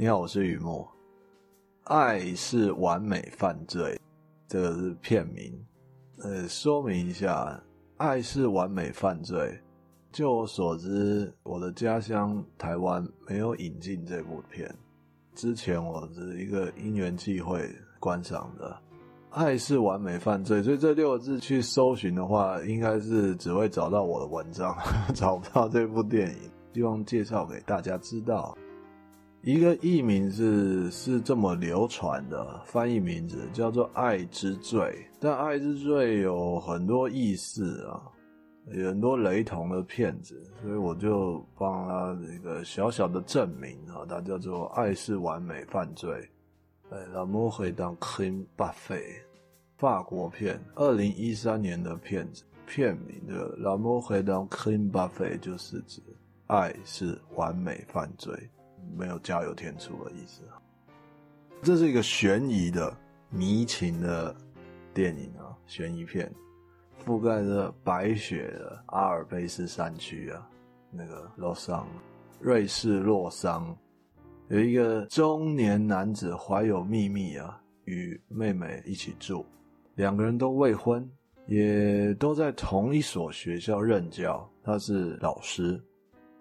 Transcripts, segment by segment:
你好，我是雨墨。爱是完美犯罪，这个是片名。呃，说明一下，爱是完美犯罪。就我所知，我的家乡台湾没有引进这部片。之前我是一个因缘际会观赏的。爱是完美犯罪，所以这六个字去搜寻的话，应该是只会找到我的文章，找不到这部电影。希望介绍给大家知道。一个译名是是这么流传的翻译名字叫做《爱之罪》，但《爱之罪》有很多意思啊，有很多雷同的片子，所以我就帮他一个小小的证明啊，它叫做《爱是完美犯罪》。哎，L'amour est un crime parfait，法国片，二零一三年的片子，片名的 L'amour est un crime parfait 就是指爱是完美犯罪。没有加油添醋的意思。这是一个悬疑的迷情的电影啊，悬疑片，覆盖着白雪的阿尔卑斯山区啊，那个洛桑，瑞士洛桑，有一个中年男子怀有秘密啊，与妹妹一起住，两个人都未婚，也都在同一所学校任教，他是老师，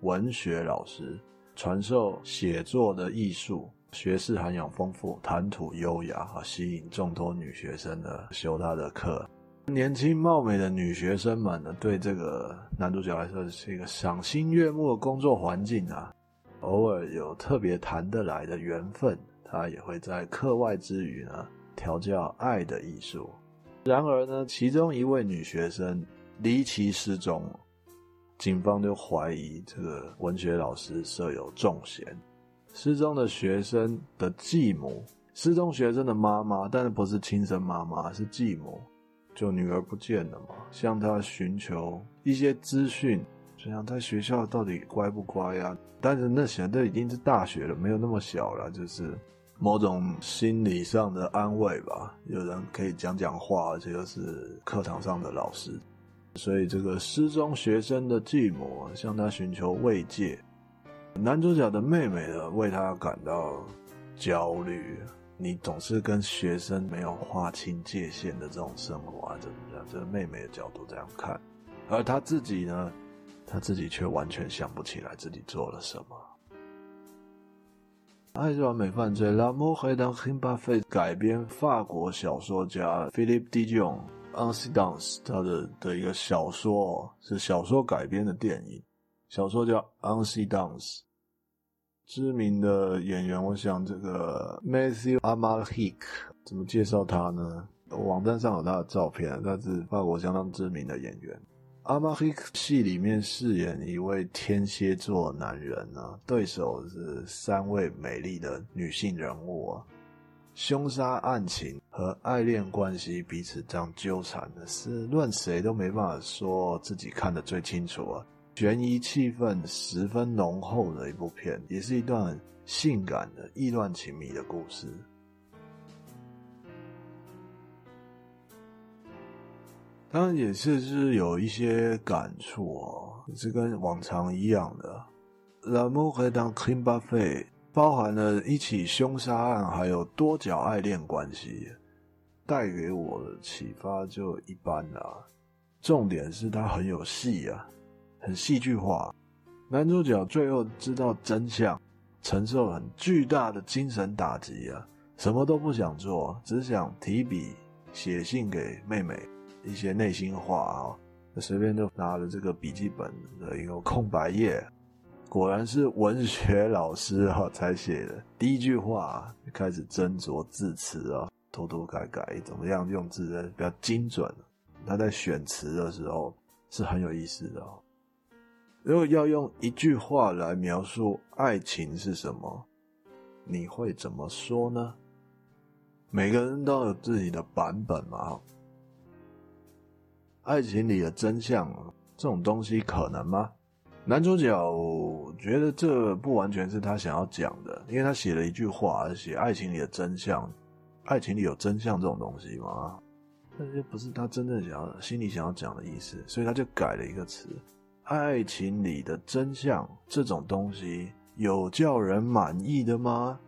文学老师。传授写作的艺术，学识涵养丰富，谈吐优雅，啊吸引众多女学生呢修他的课。年轻貌美的女学生们呢，对这个男主角来说是一个赏心悦目的工作环境啊。偶尔有特别谈得来的缘分，他也会在课外之余呢，调教爱的艺术。然而呢，其中一位女学生离奇失踪。警方就怀疑这个文学老师设有重嫌，失踪的学生的继母，失踪学生的妈妈，但是不是亲生妈妈，是继母，就女儿不见了嘛，向他寻求一些资讯，就像在学校到底乖不乖呀？但是那现在都已经是大学了，没有那么小了，就是某种心理上的安慰吧。有人可以讲讲话，而且又是课堂上的老师。所以，这个失踪学生的继母向他寻求慰藉，男主角的妹妹呢，为他感到焦虑。你总是跟学生没有划清界限的这种生活啊，怎么样？这个妹妹的角度这样看，而他自己呢，他自己却完全想不起来自己做了什么。《爱是完美犯罪》L'amour est un crime parfait 改编法国小说家 Philippe Dijon。Incidence，他的的一个小说是小说改编的电影，小说叫 Incidence。知名的演员，我想这个 Matthew Amalric 怎么介绍他呢？网站上有他的照片，他是法国相当知名的演员。Amalric 戏里面饰演一位天蝎座男人啊，对手是三位美丽的女性人物啊。凶杀案情和爱恋关系彼此这样纠缠的是，论谁都没办法说自己看得最清楚啊！悬疑气氛十分浓厚的一部片，也是一段性感的意乱情迷的故事。当然也是是有一些感触哦，是跟往常一样的。L'amour est un crime parfait 包含了一起凶杀案，还有多角爱恋关系，带给我的启发就一般啦。重点是它很有戏啊，很戏剧化。男主角最后知道真相，承受很巨大的精神打击啊，什么都不想做，只想提笔写信给妹妹一些内心话啊，随便就拿了这个笔记本的一个空白页。果然是文学老师哈才写的，第一句话就开始斟酌字词啊，涂涂改改，怎么样用字比较精准。他在选词的时候是很有意思的哦。如果要用一句话来描述爱情是什么，你会怎么说呢？每个人都有自己的版本嘛。爱情里的真相这种东西可能吗？男主角觉得这不完全是他想要讲的，因为他写了一句话，写爱情里的真相，爱情里有真相这种东西吗？但是不是他真正想要、心里想要讲的意思，所以他就改了一个词，爱情里的真相这种东西有叫人满意的吗？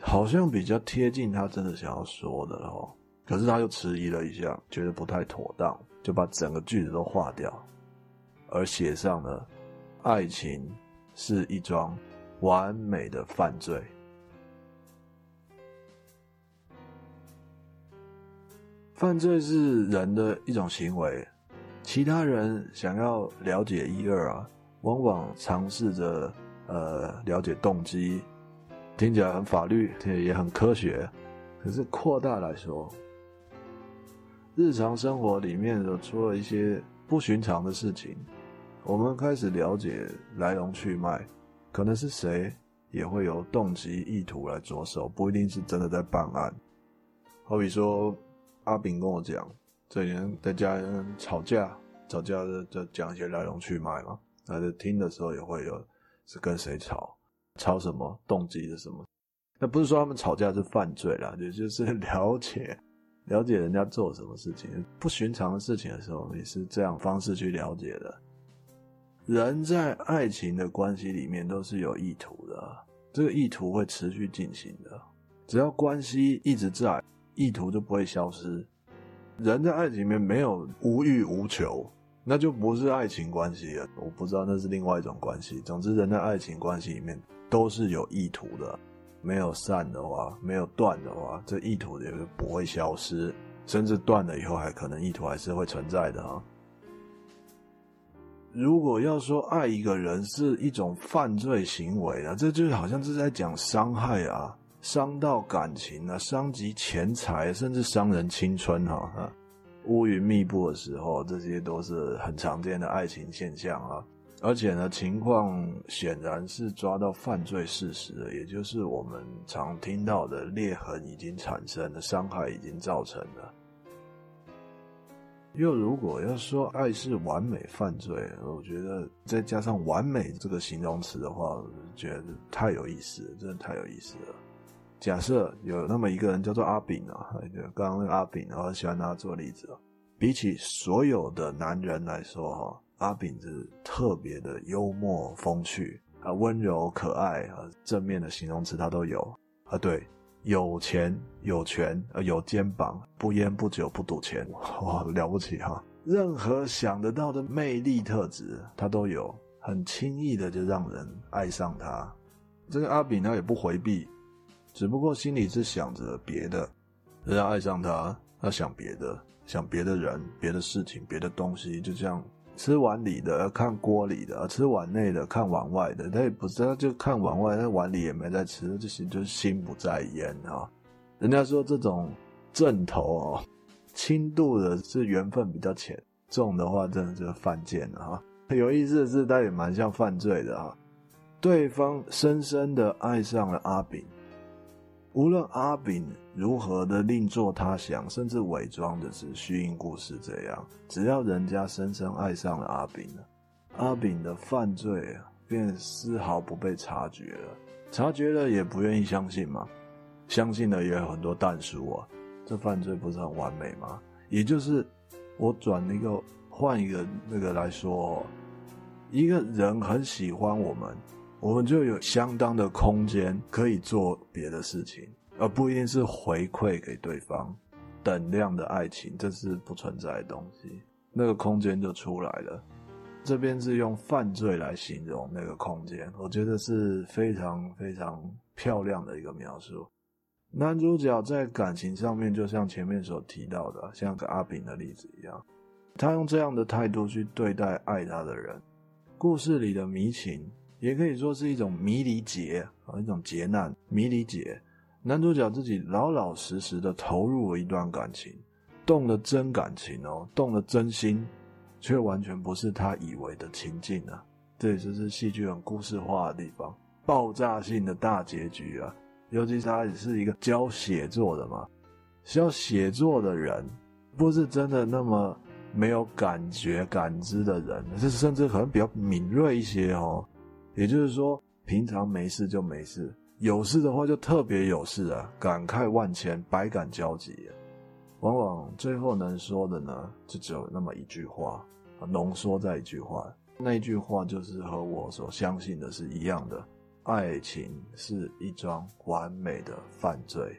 好像比较贴近他真的想要说的哦。可是他又迟疑了一下，觉得不太妥当，就把整个句子都划掉，而写上了“爱情是一桩完美的犯罪”。犯罪是人的一种行为，其他人想要了解一二啊，往往尝试着呃了解动机，听起来很法律，也很科学，可是扩大来说。日常生活里面有出了一些不寻常的事情，我们开始了解来龙去脉，可能是谁也会由动机意图来着手，不一定是真的在办案。好比说，阿炳跟我讲，这几天在家人吵架，吵架的就讲一些来龙去脉嘛，那在听的时候也会有是跟谁吵，吵什么，动机是什么。那不是说他们吵架是犯罪啦，也就是了解。了解人家做什么事情，不寻常的事情的时候，也是这样方式去了解的。人在爱情的关系里面都是有意图的，这个意图会持续进行的。只要关系一直在，意图就不会消失。人在爱情里面没有无欲无求，那就不是爱情关系了。我不知道那是另外一种关系。总之，人在爱情关系里面都是有意图的。没有散的话，没有断的话，这意图也就不会消失，甚至断了以后还可能意图还是会存在的啊。如果要说爱一个人是一种犯罪行为啊，这就好像是在讲伤害啊，伤到感情啊，伤及钱财，甚至伤人青春哈。乌云密布的时候，这些都是很常见的爱情现象啊。而且呢，情况显然是抓到犯罪事实了，也就是我们常听到的裂痕已经产生了，伤害已经造成了。又如果要说爱是完美犯罪，我觉得再加上“完美”这个形容词的话，我觉得太有意思了，真的太有意思了。假设有那么一个人叫做阿炳啊，就刚刚那个阿炳，我很喜欢拿他做例子啊，比起所有的男人来说，哈。阿炳是特别的幽默风趣啊，温柔可爱啊，正面的形容词他都有啊。对，有钱有权呃，有肩膀，不烟不酒不赌钱，哇，了不起哈！任何想得到的魅力特质他都有，很轻易的就让人爱上他。这个阿炳他也不回避，只不过心里是想着别的，人家爱上他，他想别的，想别的人、别的事情、别的东西，就这样。吃碗里的看锅里的，吃碗内的看碗外的。他也不知道，就看碗外，那碗里也没在吃，就心就心不在焉啊。人家说这种正头哦，轻度的是缘分比较浅，重的话真的就是犯贱了哈。有意思的是，他也蛮像犯罪的哈。对方深深的爱上了阿炳。无论阿炳如何的另作他想，甚至伪装的是虚应故事这样，只要人家深深爱上了阿炳，阿炳的犯罪便丝毫不被察觉了。察觉了也不愿意相信嘛，相信了也有很多但书啊。这犯罪不是很完美吗？也就是我转一个换一个那个来说，一个人很喜欢我们。我们就有相当的空间可以做别的事情，而不一定是回馈给对方。等量的爱情，这是不存在的东西，那个空间就出来了。这边是用犯罪来形容那个空间，我觉得是非常非常漂亮的一个描述。男主角在感情上面，就像前面所提到的，像个阿炳的例子一样，他用这样的态度去对待爱他的人。故事里的迷情。也可以说是一种迷离劫啊，一种劫难，迷离劫。男主角自己老老实实的投入了一段感情，动了真感情哦，动了真心，却完全不是他以为的情境啊。这也就是戏剧很故事化的地方，爆炸性的大结局啊。尤其是他也是一个教写作的嘛，教写作的人，不是真的那么没有感觉感知的人，这甚至可能比较敏锐一些哦。也就是说，平常没事就没事，有事的话就特别有事啊，感慨万千，百感交集啊。往往最后能说的呢，就只有那么一句话，浓缩在一句话：那句话就是和我所相信的是一样的，爱情是一桩完美的犯罪。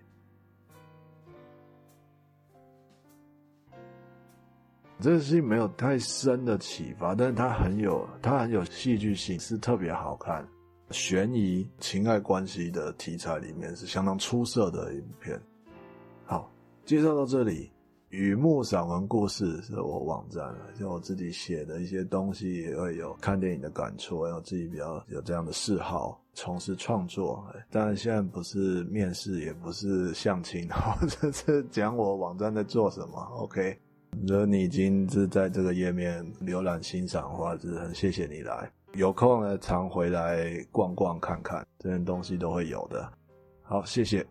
这个戏没有太深的启发，但是它很有，它很有戏剧性，是特别好看。悬疑、情爱关系的题材里面是相当出色的影片。好，介绍到这里。雨幕散文故事是我网站，就我自己写的一些东西，也会有看电影的感触，有自己比较有这样的嗜好，从事创作。当然现在不是面试，也不是相亲，或者是讲我网站在做什么。OK，如果你已经是在这个页面浏览欣赏的话，是很谢谢你来。有空呢，常回来逛逛看看，这些东西都会有的。好，谢谢。